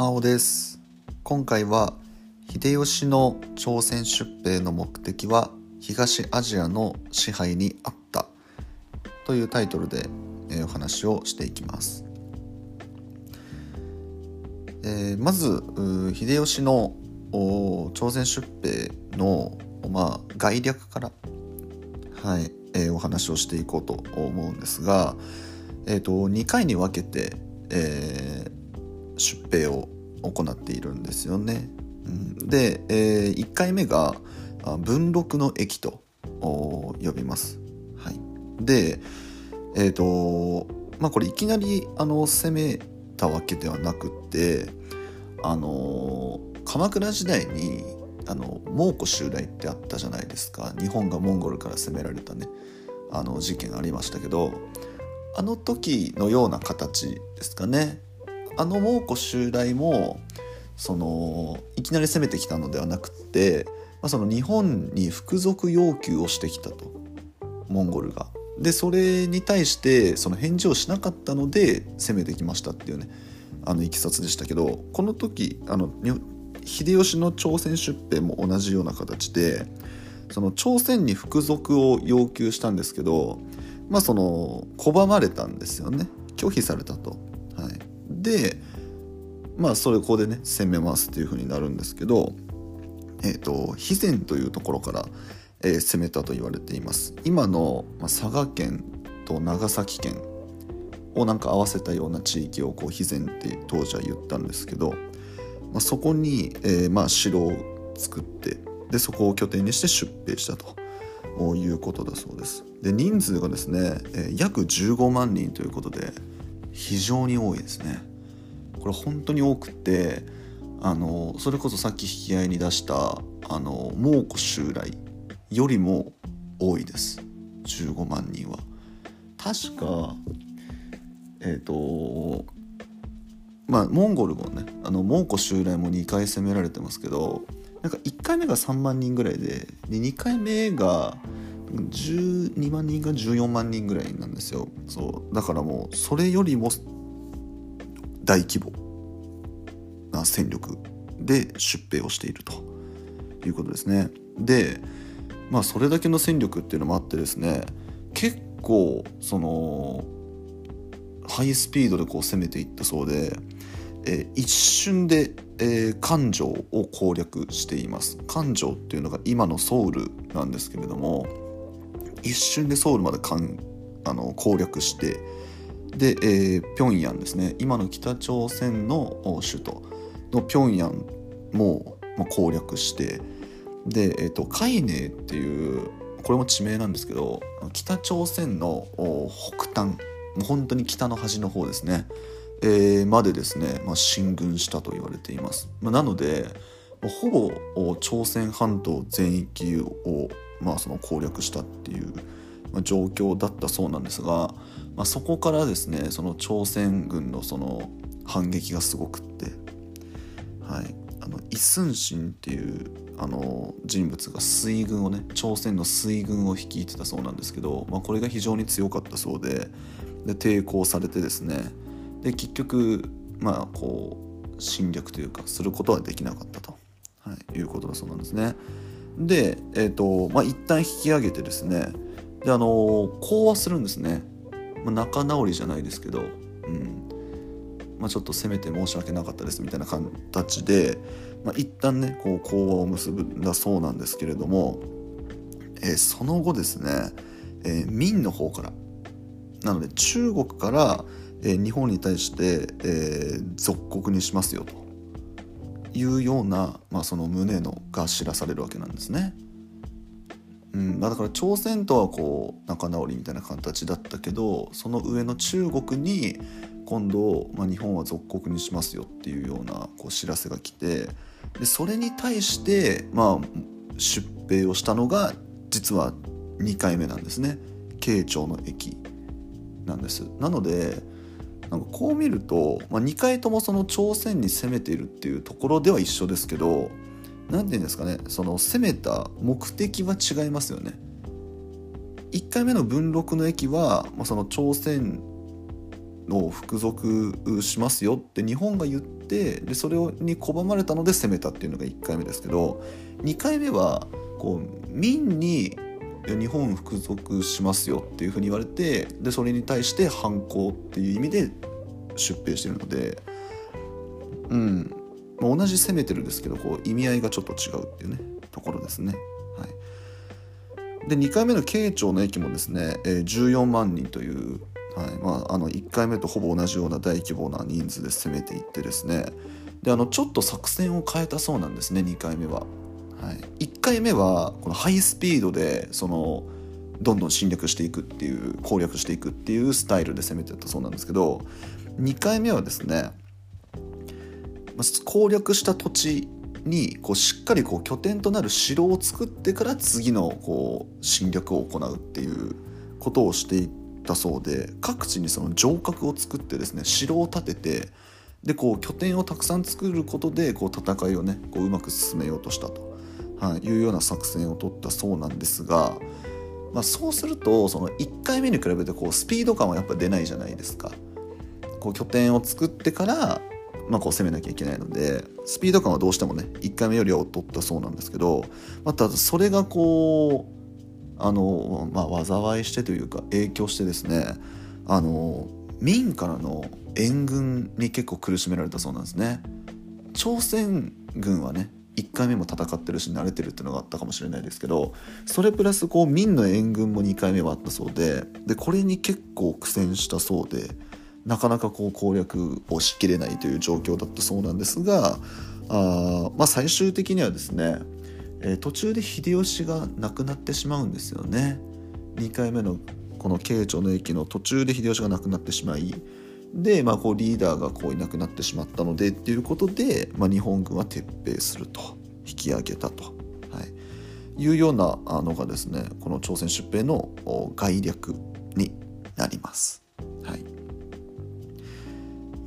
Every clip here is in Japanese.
真央です。今回は秀吉の朝鮮出兵の目的は東アジアの支配にあったというタイトルで、お話をしていきます、えー、まず秀吉の朝鮮出兵の、まあ、概略からはいえー、お話をしていこうと思うんですが、えーと、2回に分けて、えー、出兵を行っているんですよね。うん、で、えー、1回目が文禄の駅と呼びます。はい、で、え、ー、とまあこれいきなりあの攻めたわけではなくてあの鎌倉時代にあの蒙古襲来ってあったじゃないですか日本がモンゴルから攻められたねあの事件ありましたけどあの時のような形ですかねあの蒙古襲来もそのいきなり攻めてきたのではなくて、まあ、その日本に服属要求をしてきたとモンゴルが。でそれに対してその返事をしなかったので攻めてきましたっていうねあのいきさつでしたけどこの時あの秀吉の朝鮮出兵も同じような形でその朝鮮に服属を要求したんですけどまあその拒まれたんですよね拒否されたと。でまあそれここでね攻めますっていうふうになるんですけどえっ、ー、と肥前というところから、えー、攻めたと言われています。今の、まあ、佐賀県と長崎県をなんか合わせたような地域をこう肥前って当時は言ったんですけど、まあ、そこに、えー、まあ城を作ってでそこを拠点にして出兵したということだそうですで人数がですね、え約15万人ということで非常に多いですねこれ本当に多くてあのそれこそさっき引き合いに出したあの蒙古襲来よりも多いです。15万人は。確かえっ、ー、とまあモンゴルもねあの蒙古襲来も2回攻められてますけどなんか1回目が3万人ぐらいでで2回目が12万人か14万人ぐらいなんですよ。そうだからもうそれよりも大規模な戦力で出兵をしているということですね。でまあそれだけの戦力っていうのもあってですね結構そのハイスピードでこう攻めていったそうでえー、一瞬で、えー、漢城を攻略しています。漢城っていうのが今のソウルなんですけれども一瞬でソウルまでかんあの攻略してで、えー、平壌ですね今の北朝鮮の首都の平壌も、まあ、攻略してで、えーと、海寧っていうこれも地名なんですけど北朝鮮の北端もう本当に北の端の方ですねえー、までですね、まあ、進軍したと言われています。まあ、なのでほぼ朝鮮半島全域を、まあ、その攻略したっていう、状況だったそうなんですが、まあ、そこからですねその朝鮮軍のその反撃がすごくって、はい、あのイ・スンシンっていうあの人物が水軍をね朝鮮の水軍を率いてたそうなんですけど、まあ、これが非常に強かったそうでで抵抗されてですねで結局まあこう侵略というかすることはできなかったと、はい、いうことだそうなんですね。で、えーとまあ、一旦引き上げてですねであの講和するんですね、まあ、仲直りじゃないですけど、うん。まあ、ちょっとせめて申し訳なかったですみたいな形で、まあ、一旦ねこう講和を結ぶんだそうなんですけれども、えー、その後ですね、えー、民の方から。なので中国からえー、日本に対して、えー、属国にしますよというような、まあ、その旨のが知らされるわけなんですね。うん、だから朝鮮とはこう仲直りみたいな形だったけどその上の中国に今度、まあ、日本は属国にしますよっていうようなこう知らせが来てでそれに対して、まあ、出兵をしたのが実は2回目なんですね慶長の駅なんです。なのでなんかこう見ると、まあ、2回ともその朝鮮に攻めているっていうところでは一緒ですけど何て言うんですかねその攻めた目的は違いますよね。1回目の文禄の駅は、まあ、その朝鮮を服属しますよって日本が言ってでそれに拒まれたので攻めたっていうのが1回目ですけど2回目はこう民に日本服属しますよっていうふうに言われてでそれに対して反抗っていう意味で出兵してるのでうん同じ攻めてるんですけどこう意味合いがちょっと違うっていうねところですね。はい、で2回目の慶長の駅もですね、えー、14万人という、はいまあ、あの1回目とほぼ同じような大規模な人数で攻めていってですねであのちょっと作戦を変えたそうなんですね2回目は。はい、1回目はこのハイスピードでそのどんどん侵略していくっていう攻略していくっていうスタイルで攻めてったそうなんですけど2回目はですね攻略した土地にこうしっかりこう拠点となる城を作ってから次のこう侵略を行うっていうことをしていったそうで各地にその城郭を作ってですね城を建ててでこう拠点をたくさん作ることでこう戦いをねこううまく進めようとしたと、はい、いうような作戦を取ったそうなんですが、まあ、そうするとその1回目に比べてこうスピード感はやっぱ出ないじゃないですか。こう拠点を作ってからまあ、こう攻めなきゃいけないのでスピード感はどうしてもね1回目よりは劣ったそうなんですけどまたそれがこうあの、まあ、災いしてというか影響してですねあの民からの援軍に結構苦しめられたそうなんですね。朝鮮軍はね1回目も戦ってるし慣れてるっていうのがあったかもしれないですけどそれプラスこう民の援軍も2回目はあったそうででこれに結構苦戦したそうでなかなかこう攻略をしきれないという状況だったそうなんですがあ、まあ、最終的にはですね、えー、途中で秀吉が亡くなってしまうんですよね。2回目のこの慶長の駅の途中で秀吉が亡くなってしまいで、まあ、こうリーダーがこういなくなってしまったのでっていうことで、まあ、日本軍は撤兵すると引き上げたと、はい、いうようなのがですねこの朝鮮出兵の概略になります。はい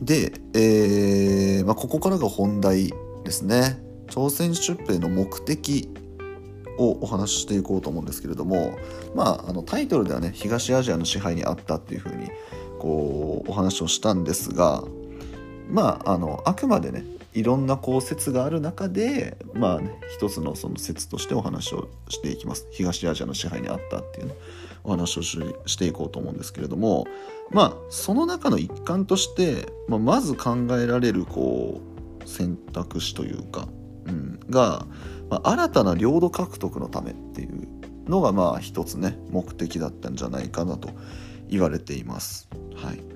で、えーまあ、ここからが本題ですね。朝鮮出兵の目的をお話ししていこうと思うんですけれども、まあ、あのタイトルではね東アジアの支配にあったっていうふうにこうお話をしたんですがまああのあくまでねいろんなこう説がある中でまあね一つのその説としてお話をしていきます東アジアの支配にあったっていうねお話をしていこうと思うんですけれどもまあその中の一環として、まあ、まず考えられるこう選択肢というか、うん、が、まあ、新たな領土獲得のためっていうのがまあ一つね目的だったんじゃないかなと言われています。はい、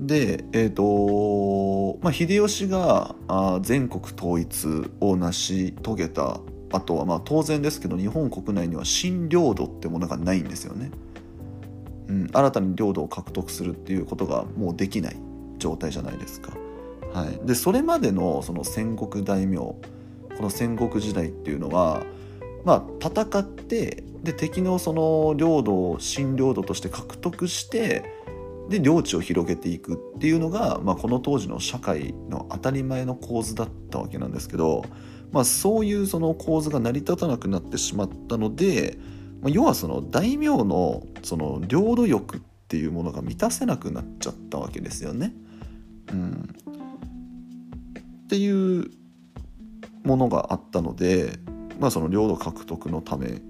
で、えーとまあ、秀吉があ全国統一を成し遂げたあとはまあ当然ですけど日本国内には新領土ってものがないんですよね。うん、新たに領土を獲得するっていうことがもうできない状態じゃないですか。はい、でそれまでのその戦国大名この戦国時代っていうのは、まあ、戦ってで敵のその領土を新領土として獲得してで領地を広げていくっていうのが、まあ、この当時の社会の当たり前の構図だったわけなんですけどまあ、そういうその構図が成り立たなくなってしまったので、まあ、要はその大名のその領土欲っていうものが満たせなくなっちゃったわけですよね。うん、っていうものがあったので、まあ、その領土獲得のため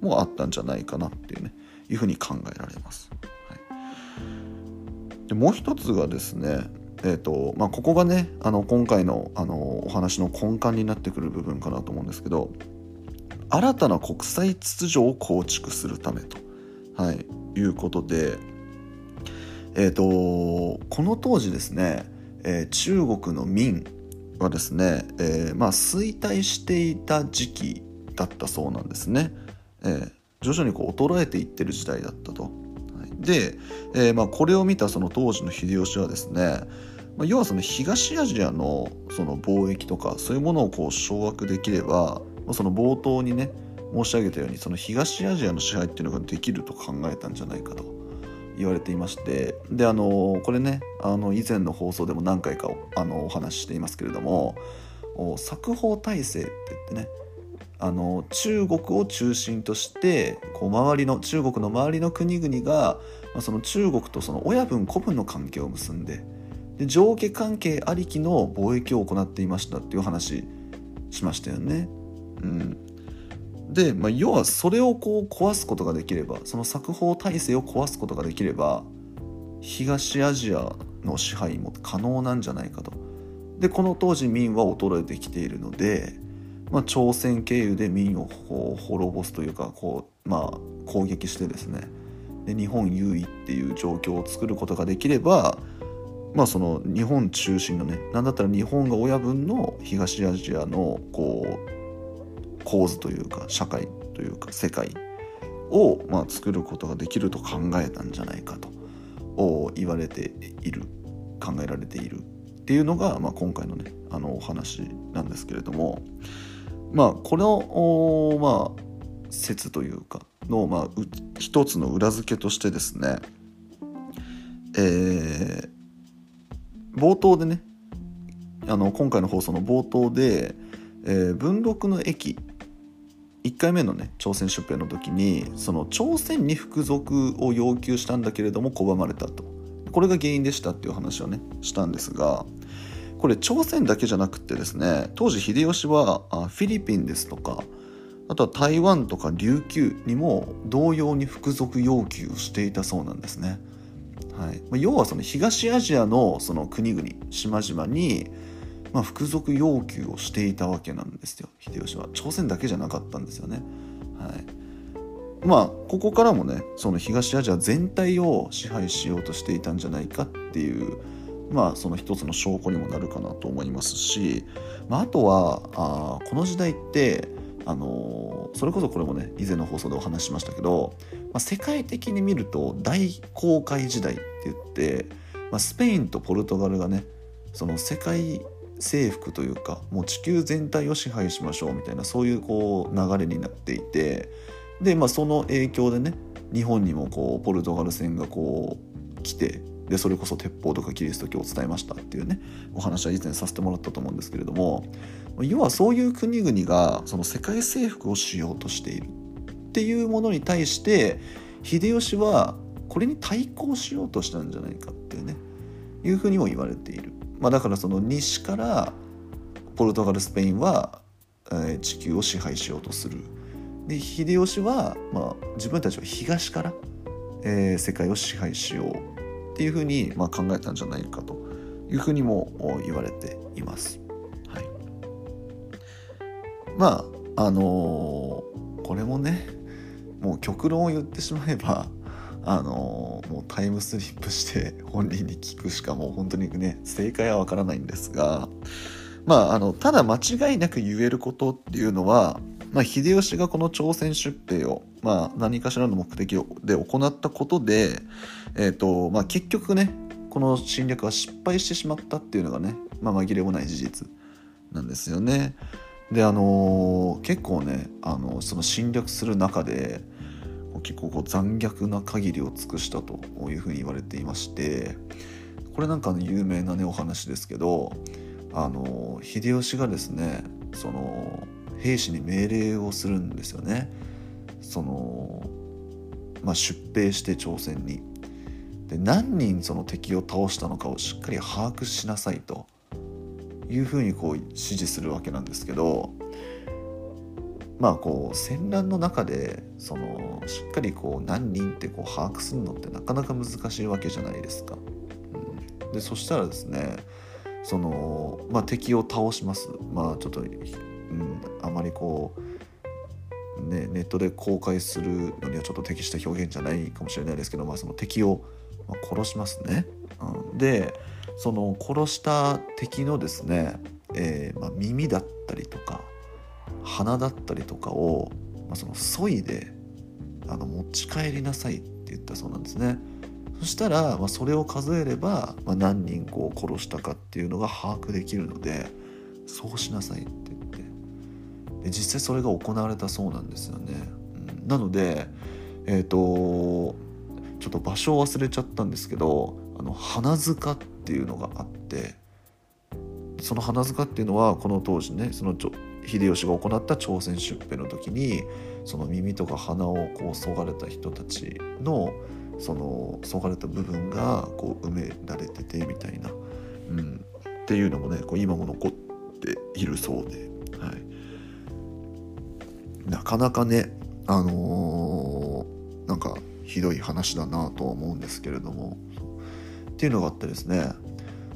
もあったんじゃないかなっていうねいうふうに考えられます。でもう一つがですねえーとまあ、ここがねあの今回のあのお話の根幹になってくる部分かなと思うんですけど新たな国際秩序を構築するためと、はい、いうことで、えーと、この当時ですね、えー、中国の民はですね、えー、まあ、衰退していた時期だったそうなんですね。えー、徐々にこう衰えていってる時代だったと。で、えー、まあこれを見たその当時の秀吉はですね、まあ、要はその東アジアのその貿易とかそういうものをこう掌握できればその冒頭にね申し上げたようにその東アジアの支配っていうのができると考えたんじゃないかと言われていましてであのこれねあの以前の放送でも何回かあのお話ししていますけれども作法体制って言ってねあの中国を中心としてこう周りの中国の周りの国々が、まあ、その中国とその親分子分の関係を結んでで上下関係ありきの貿易を行っていましたっていう話しましたよね。うん、で、まあ、要はそれをこう壊すことができればその作法体制を壊すことができれば東アジアの支配も可能なんじゃないかと。でこの当時明は衰えてきているので、まあ、朝鮮経由で明をこう滅ぼすというかこう、まあ、攻撃してですね。で日本優位っていう状況を作ることができればまあその日本中心のね何だったら日本が親分の東アジアのこう構図というか社会というか世界をまあ作ることができると考えたんじゃないかと言われている考えられているっていうのが、まあ、今回のねあのお話なんですけれども。まあこのまあ説というかの、まあ、一つの裏付けとしてですねえー、冒頭でねあの今回の放送の冒頭で、えー、文禄の駅1回目のね朝鮮出兵の時にその朝鮮に服属を要求したんだけれども拒まれたと。これが原因でしたっていう話をねしたんですがこれ朝鮮だけじゃなくてですね当時秀吉はフィリピンですとかあとは台湾とか琉球にも同様に服属要求をしていたそうなんですね。はい、要はその東アジアのその国々島々に、まあ、服属要求をしていたわけなんですよ秀吉は朝鮮だけじゃなかったんですよね。はい、まあここからもねその東アジア全体を支配しようとしていたんじゃないかっていうまあその一つの証拠にもなるかなと思いますし、まあ、あとはあこの時代ってあのそれこそこれもね以前の放送でお話ししましたけど、まあ、世界的に見ると大航海時代って言って、まあ、スペインとポルトガルがねその世界征服というかもう地球全体を支配しましょうみたいなそういうこう流れになっていてで、まあ、その影響でね日本にもこうポルトガル船がこう来てでそれこそ鉄砲とかキリスト教を伝えましたっていうねお話は以前させてもらったと思うんですけれども要はそういう国々がその世界征服をしようとしているっていうものに対して秀吉はこれに対抗しようとしたんじゃないかっていうねいうふうにも言われている、まあ、だからその西からポルトガルスペインは、え、地球を支配しようとする。で秀吉は、まあ、自分たちは東から、えー、世界を支配しようっていうふうに、まあ、考えたんじゃないかというふうにも言われています。はい、まああのー、これもねもう極論を言ってしまえばあのー、もうタイムスリップして本人に聞くしかもう本当にね正解はわからないんですがまああのただ間違いなく言えることっていうのはまあ、秀吉がこの朝鮮出兵を、まあ、何かしらの目的で行ったことで、えーとまあ、結局ねこの侵略は失敗してしまったっていうのがね、まあ、紛れもない事実なんですよね。であのー、結構ね、あのその侵略する中で結構こう残虐な限りを尽くしたというふうに言われていましてこれなんかの有名なねお話ですけどあの秀吉がですねその兵士に命令をするんですよね。そのまあ、出兵して朝鮮にで何人その敵を倒したのかをしっかり把握しなさいというふうにこう指示するわけなんですけどまあこう戦乱の中でそのしっかりこう何人ってこう把握するのってなかなか難しいわけじゃないですか。うん、でそしたらですねその、まあ、敵を倒します。まあちょっとうん、あまりこう、ね、ネットで公開するのにはちょっと適した表現じゃないかもしれないですけど、まあ、その敵を殺しますね。うん、でその殺した敵のですね、えーまあ、耳だったりとか鼻だったりとかを、まあ、その削いであの持ち帰りなさいって言ったそうなんですね。そしたら、まあ、それを数えれば、まあ、何人こう殺したかっていうのが把握できるのでそうしなさいって言ってで実際それが行われたそうなんですよね。うん、なのでえっ、ー、とちょっと場所を忘れちゃったんですけどあの花塚っていうのがあってその花塚っていうのはこの当時ねその秀吉が行った朝鮮出兵の時にその耳とか鼻をこうそがれた人たちのそのそがれた部分がこう埋められててみたいな、うん、っていうのもねこう今も残っているそうで、はい、なかなかねあのー、なんかひどい話だなとは思うんですけれども。っていうのがあってですね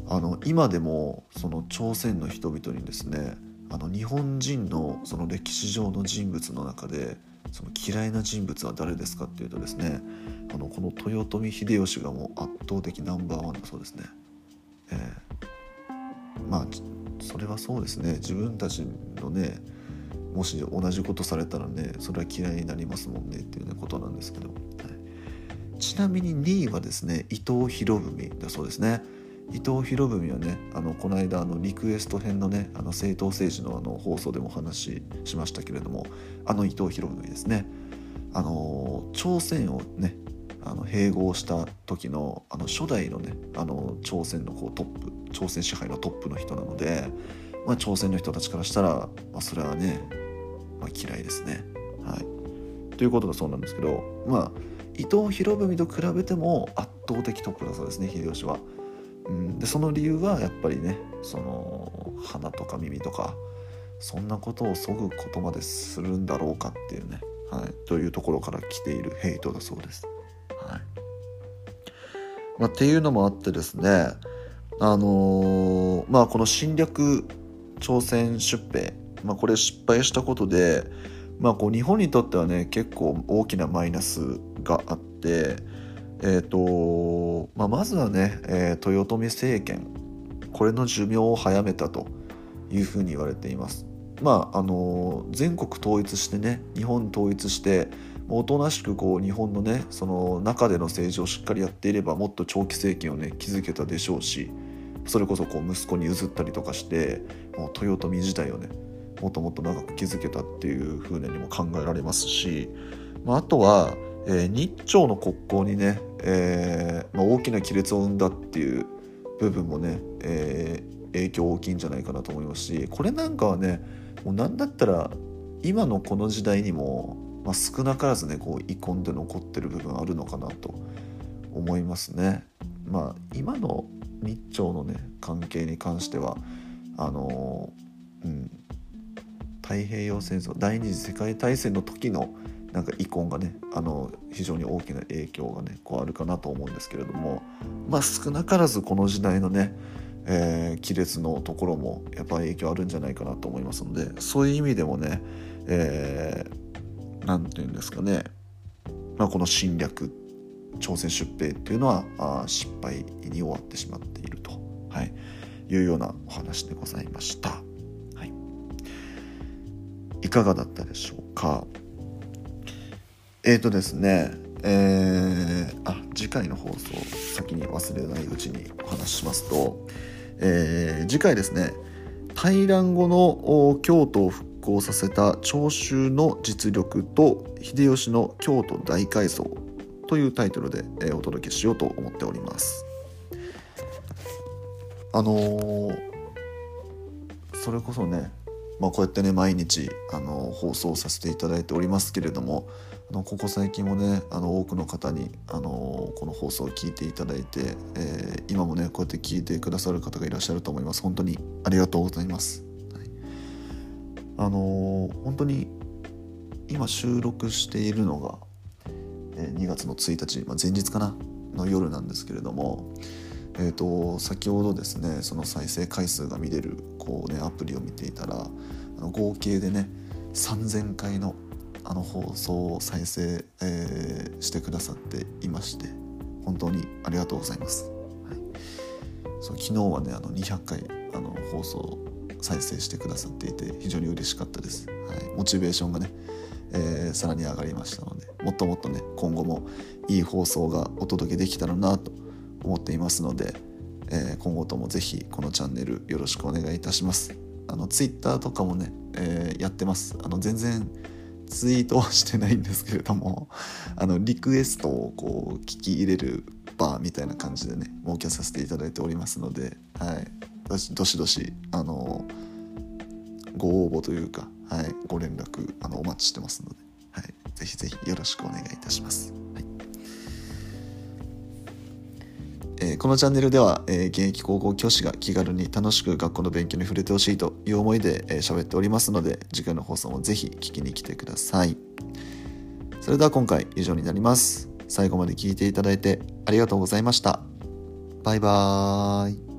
あの今でもその朝鮮の人々にですねあの日本人のその歴史上の人物の中でその嫌いな人物は誰ですかっていうとですねあのこの豊臣秀吉がもう圧倒的ナンバーワンだそうですね。えー、まあそれはそうですね。自分たちのねもし同じことされたらねそれは嫌いになりますもんねっていう、ね、ことなんですけど、はい、ちなみに2位はですね伊藤博文だそうですね。伊藤博文はねあのこの間あのリクエスト編のねあの政党政治のあの放送でもお話ししましたけれどもあの伊藤博文ですね。あの朝鮮をねあの併合した時のあの初代のねあの朝鮮のこうトップ朝鮮支配のトップの人なので、まあ、朝鮮の人たちからしたら、まあ、それはね、まあ、嫌いですね。はい、ということだそうなんですけどまあ伊藤博文と比べても圧倒的トップだそうですね秀吉は。うん、でその理由はやっぱりねその鼻とか耳とかそんなことをそぐことまでするんだろうかっていうね、はい、というところから来ているヘイトだそうです。はいまあ、っていうのもあってですねあのー、まあこの侵略朝鮮出兵、まあ、これ失敗したことで、まあ、こう日本にとってはね結構大きなマイナスがあってえーとまあ、まずはね、えー、豊臣政権これの寿命を早めたというふうに言われています。まああの全国統一してね日本統一しておとなしくこう日本のねその中での政治をしっかりやっていればもっと長期政権をね築けたでしょうしそれこそこう息子に譲ったりとかしてもう豊臣時代をねもっともっと長く築けたっていうふうにも考えられますし、まあ、あとはえー、日朝の国交にね、えーまあ、大きな亀裂を生んだっていう部分もね、えー、影響大きいんじゃないかなと思いますしこれなんかはねもう何だったら今のこの時代にも、まあ、少なからずねこう遺恨で残ってる部分あるのかなと思いますね。まあ今の日朝のね関係に関してはあのうん太平洋戦争第二次世界大戦の時のなんか遺恨がねあの非常に大きな影響がねこうあるかなと思うんですけれどもまあ少なからずこの時代のね、えー、亀裂のところもやっぱり影響あるんじゃないかなと思いますのでそういう意味でもね何、えー、て言うんですかね、まあ、この侵略朝鮮出兵っていうのはあ失敗に終わってしまっていると、はい、いうようなお話でございました。い、かがだったでしょうか？えっ、ー、とですね、えー、あ次回の放送先に忘れないうちにお話ししますと、えー、次回ですね大乱後の京都を復興させた長州の実力と秀吉の京都大改装というタイトルで、え、お届けしようと思っております。あのー、それこそねまあ、こうやってね毎日あの放送させていただいておりますけれどもあのここ最近もねあの多くの方にあのこの放送を聞いていただいて、えー、今もねこうやって聞いてくださる方がいらっしゃると思います。本当にありがとうございます、はい、あの本当に今収録しているのが、えー、2月の1日、まあ、前日かなの夜なんですけれどもえーと、先ほどですねその再生回数が見れるこう、ね、アプリを見ていたらあの合計でね3,000回のあの放送を再生、えー、してくださっていまして本当にありがとうございます。はい、そう昨日はねあの200回あの放送再生してくださっていて非常に嬉しかったです。はい、モチベーションがね、えー、さらに上がりましたのでもっともっとね今後もいい放送がお届けできたらなと思っていますので、えー、今後ともぜひこのチャンネルよろしくお願いいたします。あのツイッターとかもね、えー、やってます。あの全然ツイートはしてないんですけれども あのリクエストをこう聞き入れるバーみたいな感じでね設けさせていただいておりますので、はい、どしどしあのご応募というか、はい、ご連絡あのお待ちしてますので、はい、ぜひぜひよろしくお願いいたします。このチャンネルでは、えー、現役高校教師が気軽に楽しく学校の勉強に触れてほしいという思いで喋、えー、っておりますので次回の放送もぜひ聞きに来てください。それでは今回以上になります。最後まで聞いていただいてありがとうございました。バイバーイ。